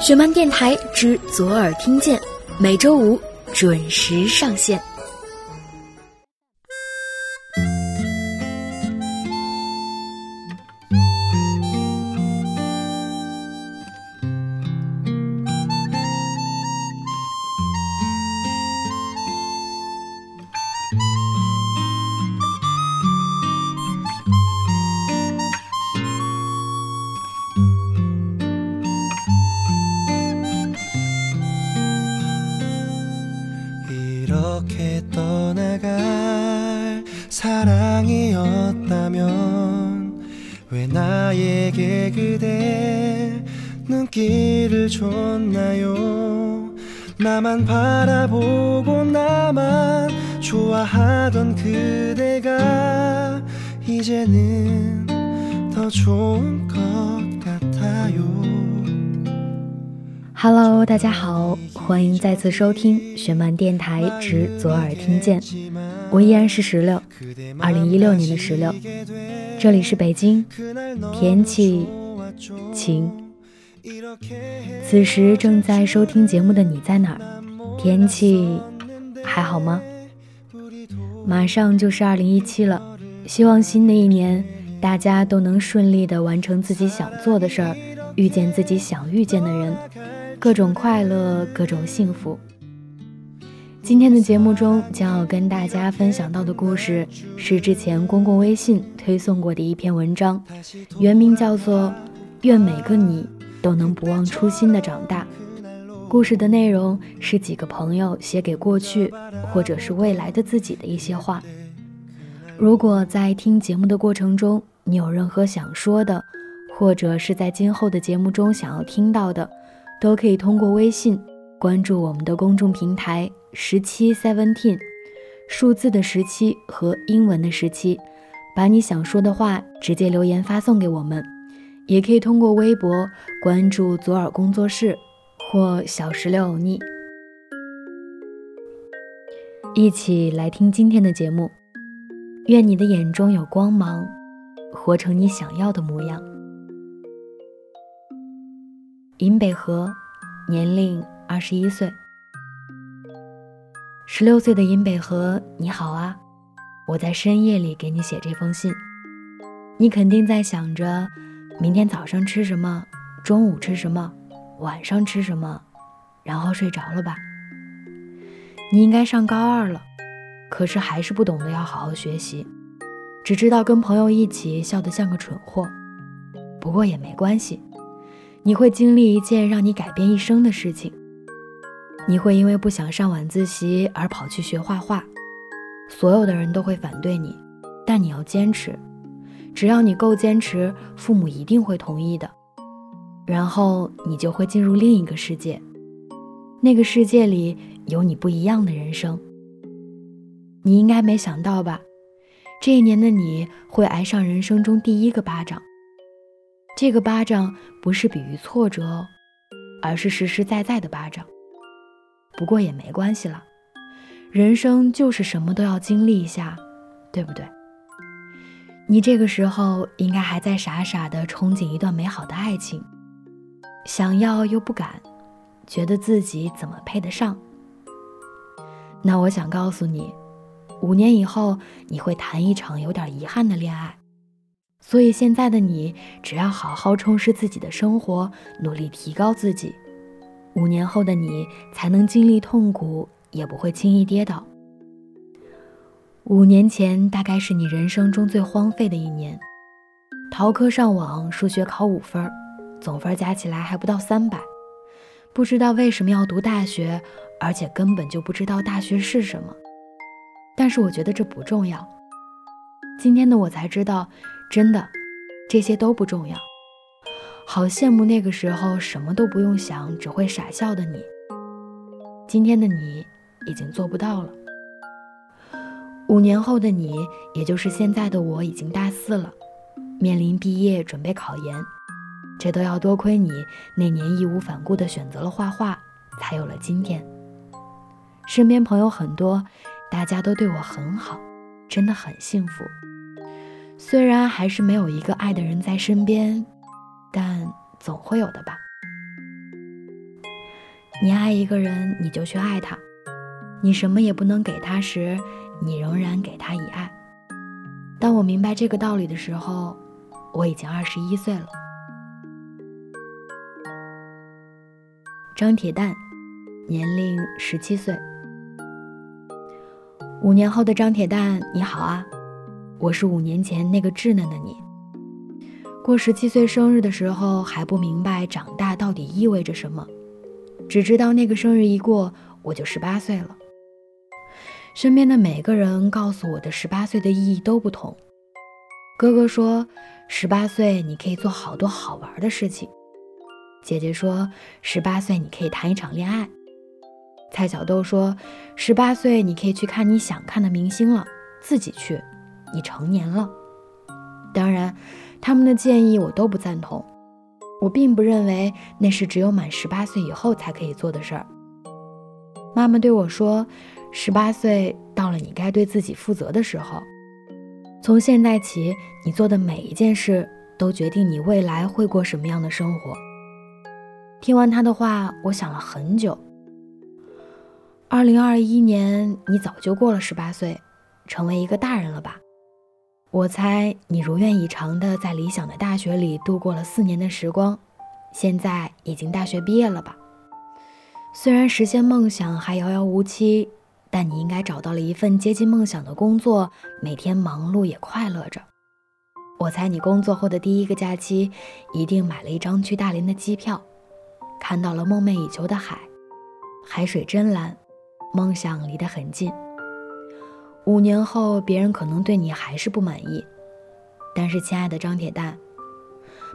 雪漫电台之左耳听见，每周五准时上线。 Hello，大家好，欢迎再次收听雪漫电台之左耳听见， 我依然是石榴，二零一六年的石榴，这里是北京，天气晴。此时正在收听节目的你在哪儿？天气还好吗？马上就是二零一七了，希望新的一年大家都能顺利的完成自己想做的事儿，遇见自己想遇见的人，各种快乐，各种幸福。今天的节目中将要跟大家分享到的故事是之前公共微信推送过的一篇文章，原名叫做《愿每个你都能不忘初心的长大》。故事的内容是几个朋友写给过去或者是未来的自己的一些话。如果在听节目的过程中，你有任何想说的，或者是在今后的节目中想要听到的，都可以通过微信关注我们的公众平台十七 seventeen，数字的十七和英文的十七，把你想说的话直接留言发送给我们。也可以通过微博关注左耳工作室。或小石榴欧尼，一起来听今天的节目。愿你的眼中有光芒，活成你想要的模样。尹北河，年龄二十一岁。十六岁的尹北河，你好啊！我在深夜里给你写这封信，你肯定在想着明天早上吃什么，中午吃什么。晚上吃什么，然后睡着了吧？你应该上高二了，可是还是不懂得要好好学习，只知道跟朋友一起笑得像个蠢货。不过也没关系，你会经历一件让你改变一生的事情。你会因为不想上晚自习而跑去学画画，所有的人都会反对你，但你要坚持，只要你够坚持，父母一定会同意的。然后你就会进入另一个世界，那个世界里有你不一样的人生。你应该没想到吧？这一年的你会挨上人生中第一个巴掌。这个巴掌不是比喻挫折，而是实实在在的巴掌。不过也没关系了，人生就是什么都要经历一下，对不对？你这个时候应该还在傻傻的憧憬一段美好的爱情。想要又不敢，觉得自己怎么配得上？那我想告诉你，五年以后你会谈一场有点遗憾的恋爱，所以现在的你只要好好充实自己的生活，努力提高自己，五年后的你才能经历痛苦，也不会轻易跌倒。五年前大概是你人生中最荒废的一年，逃课上网，数学考五分。总分加起来还不到三百，不知道为什么要读大学，而且根本就不知道大学是什么。但是我觉得这不重要。今天的我才知道，真的，这些都不重要。好羡慕那个时候什么都不用想，只会傻笑的你。今天的你已经做不到了。五年后的你，也就是现在的我，已经大四了，面临毕业，准备考研。这都要多亏你那年义无反顾地选择了画画，才有了今天。身边朋友很多，大家都对我很好，真的很幸福。虽然还是没有一个爱的人在身边，但总会有的吧。你爱一个人，你就去爱他；你什么也不能给他时，你仍然给他以爱。当我明白这个道理的时候，我已经二十一岁了。张铁蛋，年龄十七岁。五年后的张铁蛋，你好啊！我是五年前那个稚嫩的你。过十七岁生日的时候，还不明白长大到底意味着什么，只知道那个生日一过，我就十八岁了。身边的每个人告诉我的十八岁的意义都不同。哥哥说，十八岁你可以做好多好玩的事情；姐姐说，十八岁你可以谈一场恋爱。蔡小豆说：“十八岁，你可以去看你想看的明星了，自己去，你成年了。”当然，他们的建议我都不赞同。我并不认为那是只有满十八岁以后才可以做的事儿。妈妈对我说：“十八岁到了，你该对自己负责的时候。从现在起，你做的每一件事都决定你未来会过什么样的生活。”听完他的话，我想了很久。二零二一年，你早就过了十八岁，成为一个大人了吧？我猜你如愿以偿的在理想的大学里度过了四年的时光，现在已经大学毕业了吧？虽然实现梦想还遥遥无期，但你应该找到了一份接近梦想的工作，每天忙碌也快乐着。我猜你工作后的第一个假期，一定买了一张去大连的机票，看到了梦寐以求的海，海水真蓝。梦想离得很近。五年后，别人可能对你还是不满意，但是，亲爱的张铁蛋，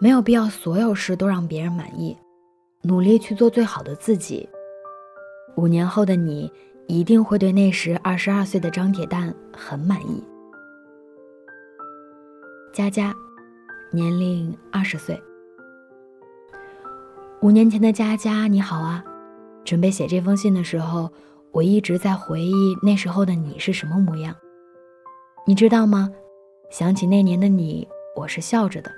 没有必要所有事都让别人满意，努力去做最好的自己。五年后的你，一定会对那时二十二岁的张铁蛋很满意。佳佳，年龄二十岁。五年前的佳佳，你好啊！准备写这封信的时候。我一直在回忆那时候的你是什么模样，你知道吗？想起那年的你，我是笑着的。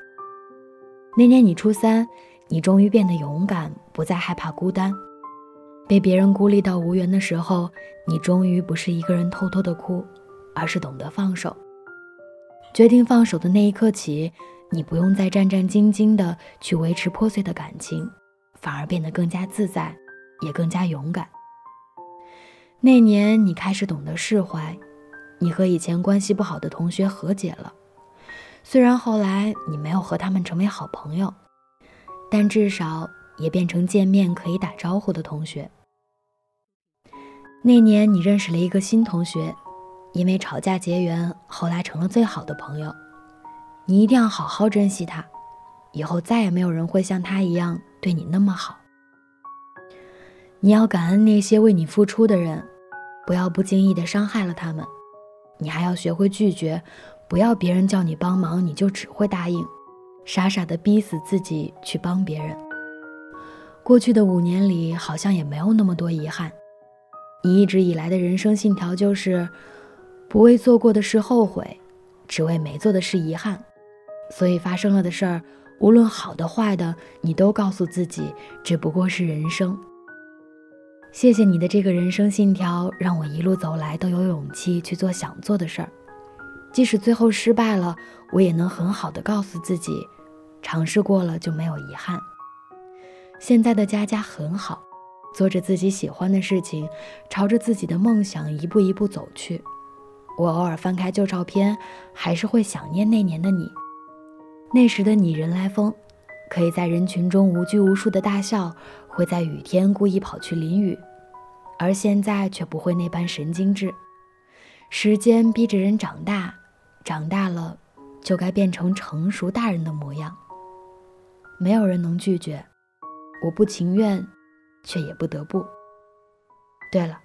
那年你初三，你终于变得勇敢，不再害怕孤单。被别人孤立到无缘的时候，你终于不是一个人偷偷的哭，而是懂得放手。决定放手的那一刻起，你不用再战战兢兢的去维持破碎的感情，反而变得更加自在，也更加勇敢。那年，你开始懂得释怀，你和以前关系不好的同学和解了。虽然后来你没有和他们成为好朋友，但至少也变成见面可以打招呼的同学。那年，你认识了一个新同学，因为吵架结缘，后来成了最好的朋友。你一定要好好珍惜他，以后再也没有人会像他一样对你那么好。你要感恩那些为你付出的人，不要不经意的伤害了他们。你还要学会拒绝，不要别人叫你帮忙你就只会答应，傻傻的逼死自己去帮别人。过去的五年里，好像也没有那么多遗憾。你一直以来的人生信条就是，不为做过的事后悔，只为没做的事遗憾。所以发生了的事儿，无论好的坏的，你都告诉自己，只不过是人生。谢谢你的这个人生信条，让我一路走来都有勇气去做想做的事儿。即使最后失败了，我也能很好的告诉自己，尝试过了就没有遗憾。现在的佳佳很好，做着自己喜欢的事情，朝着自己的梦想一步一步走去。我偶尔翻开旧照片，还是会想念那年的你。那时的你人来疯，可以在人群中无拘无束的大笑。会在雨天故意跑去淋雨，而现在却不会那般神经质。时间逼着人长大，长大了就该变成成熟大人的模样。没有人能拒绝，我不情愿，却也不得不。对了，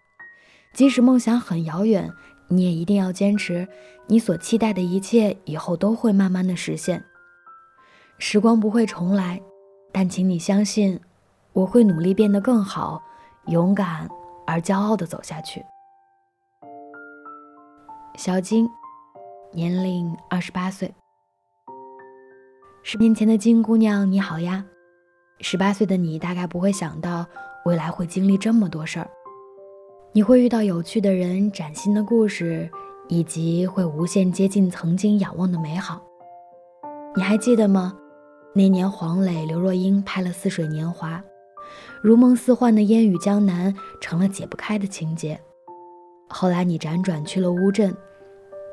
即使梦想很遥远，你也一定要坚持。你所期待的一切，以后都会慢慢的实现。时光不会重来，但请你相信。我会努力变得更好，勇敢而骄傲地走下去。小金，年龄二十八岁。十年前的金姑娘，你好呀！十八岁的你大概不会想到未来会经历这么多事儿，你会遇到有趣的人、崭新的故事，以及会无限接近曾经仰望的美好。你还记得吗？那年黄磊、刘若英拍了《似水年华》，如梦似幻的烟雨江南成了解不开的情节。后来你辗转去了乌镇，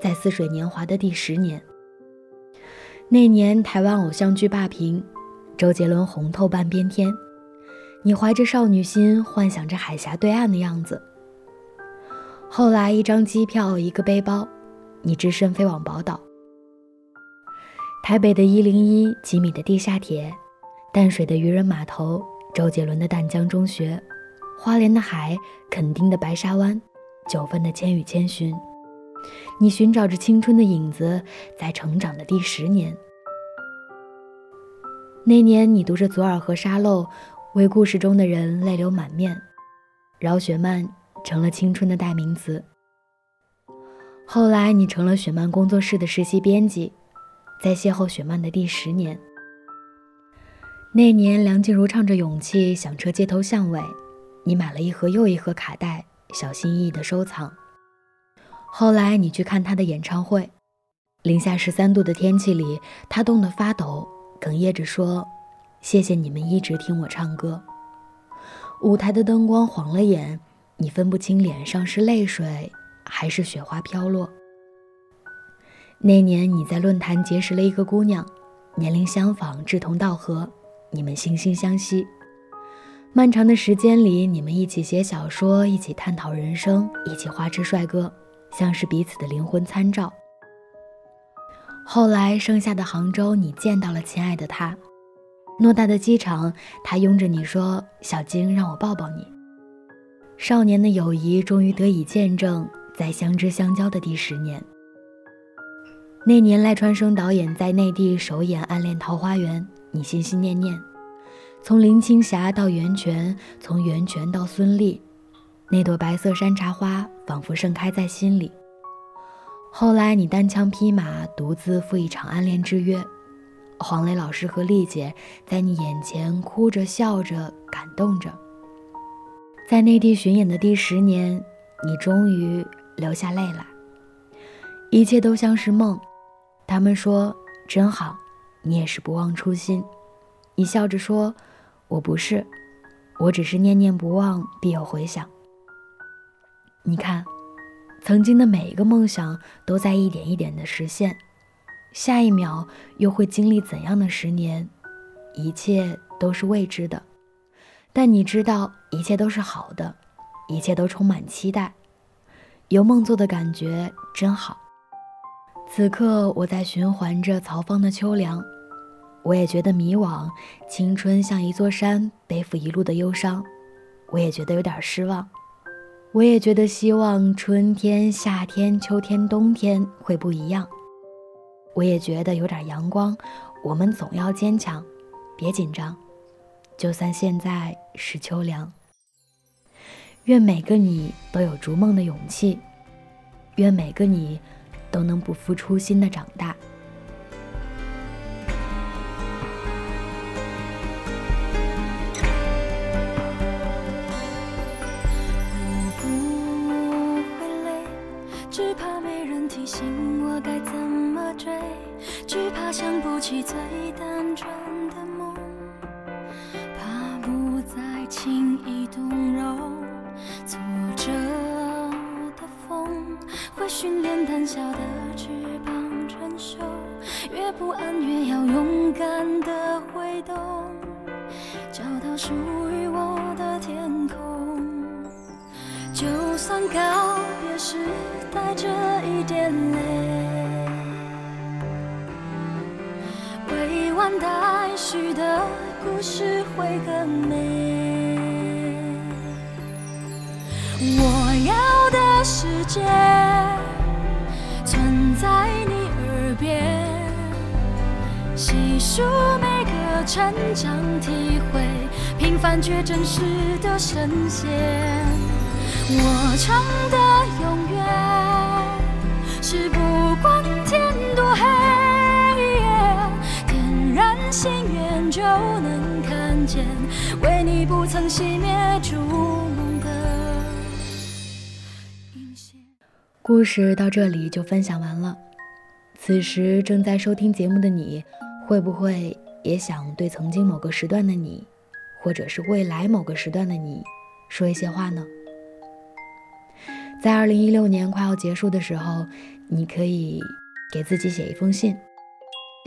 在《似水年华》的第十年，那年台湾偶像剧霸屏，周杰伦红透半边天，你怀着少女心幻想着海峡对岸的样子。后来一张机票，一个背包，你只身飞往宝岛。台北的一零一，吉米的地下铁，淡水的渔人码头，周杰伦的淡江中学，花莲的海，垦丁的白沙湾，九份的千与千寻。你寻找着青春的影子，在成长的第十年。那年你读着左耳和沙漏，为故事中的人泪流满面，饶雪漫成了青春的代名词。后来你成了雪漫工作室的实习编辑。在邂逅雪漫的第十年，那年梁静茹唱着《勇气》，响彻街头巷尾，你买了一盒又一盒卡带，小心翼翼的收藏。后来你去看她的演唱会，零下十三度的天气里，她冻得发抖，哽咽着说：“谢谢你们一直听我唱歌。”舞台的灯光晃了眼，你分不清脸上是泪水还是雪花飘落。那年你在论坛结识了一个姑娘，年龄相仿，志同道合，你们惺惺相惜。漫长的时间里，你们一起写小说，一起探讨人生，一起花痴帅哥，像是彼此的灵魂参照。后来盛夏的杭州，你见到了亲爱的他，偌大的机场，他拥着你说：“小晶，让我抱抱你。”少年的友谊终于得以见证，在相知相交的第十年。那年赖川生导演在内地首演《暗恋桃花源》，你心心念念。从林青霞到袁泉，从袁泉到孙俪，那朵白色山茶花仿佛盛开在心里。后来你单枪匹马，独自赴一场暗恋之约。黄磊老师和丽姐在你眼前哭着笑着，感动着。在内地巡演的第十年，你终于流下泪来。一切都像是梦。他们说真好，你也是不忘初心。你笑着说：“我不是，我只是念念不忘，必有回响。”你看，曾经的每一个梦想都在一点一点的实现，下一秒又会经历怎样的十年？一切都是未知的，但你知道一切都是好的，一切都充满期待，有梦做的感觉真好。此刻我在循环着曹芳的秋凉，我也觉得迷惘。青春像一座山，背负一路的忧伤。我也觉得有点失望，我也觉得希望春天、夏天、秋天、冬天会不一样。我也觉得有点阳光，我们总要坚强，别紧张，就算现在是秋凉。愿每个你都有逐梦的勇气，愿每个你。都能不负初心的长大。我不会累，只怕没人提醒我该怎么追，只怕想不起最大就算告别时带着一点泪，未完待续的故事会更美。我要的世界存。在你耳边细数每个成长体会，平凡却真实的神仙。我唱的永远是不管天多黑，点燃心愿就能看见。为你不曾熄灭烛梦的引线。故事到这里就分享完了。此时正在收听节目的你，会不会也想对曾经某个时段的你，或者是未来某个时段的你，说一些话呢？在二零一六年快要结束的时候，你可以给自己写一封信，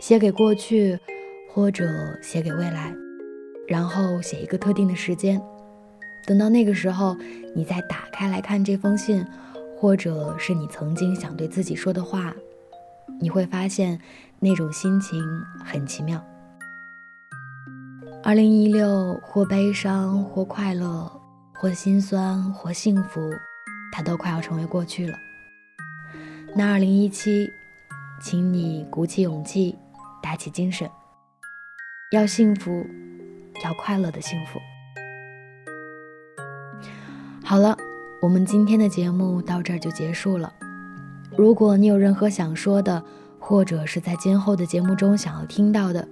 写给过去，或者写给未来，然后写一个特定的时间。等到那个时候，你再打开来看这封信，或者是你曾经想对自己说的话，你会发现那种心情很奇妙。二零一六，或悲伤，或快乐，或心酸，或幸福。它都快要成为过去了。那二零一七，请你鼓起勇气，打起精神，要幸福，要快乐的幸福。好了，我们今天的节目到这儿就结束了。如果你有任何想说的，或者是在今后的节目中想要听到的，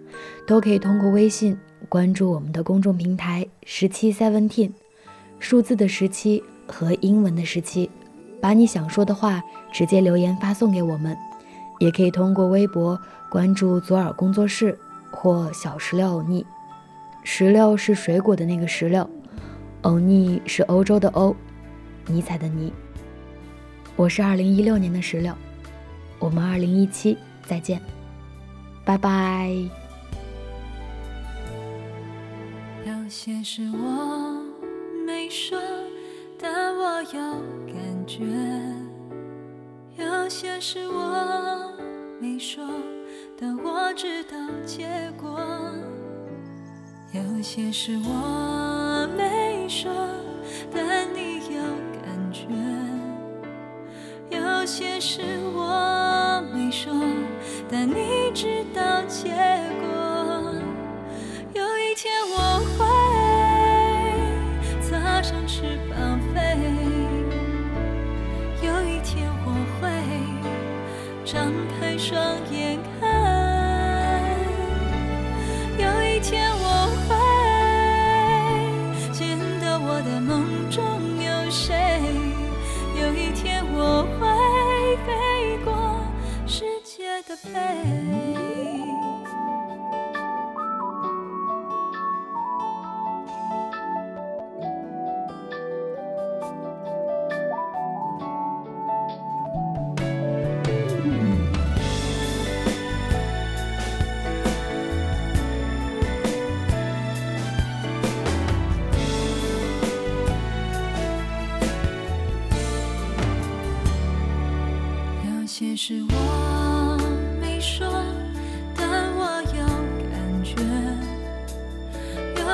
都可以通过微信关注我们的公众平台十七 seventeen，数字的十七。和英文的时期，把你想说的话直接留言发送给我们，也可以通过微博关注左耳工作室或小石榴欧尼。石榴是水果的那个石榴，欧尼是欧洲的欧，尼采的尼。我是二零一六年的石榴，我们二零一七再见，拜拜。有些事我没说。但我有感觉，有些事我没说，但我知道结果；有些事我没说，但你有感觉；有些事我没说，但你知道结界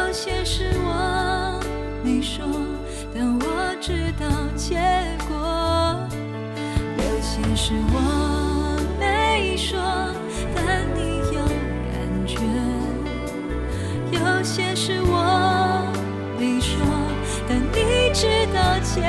有些事我没说，但我知道结果；有些事我没说，但你有感觉；有些事我没说，但你知道结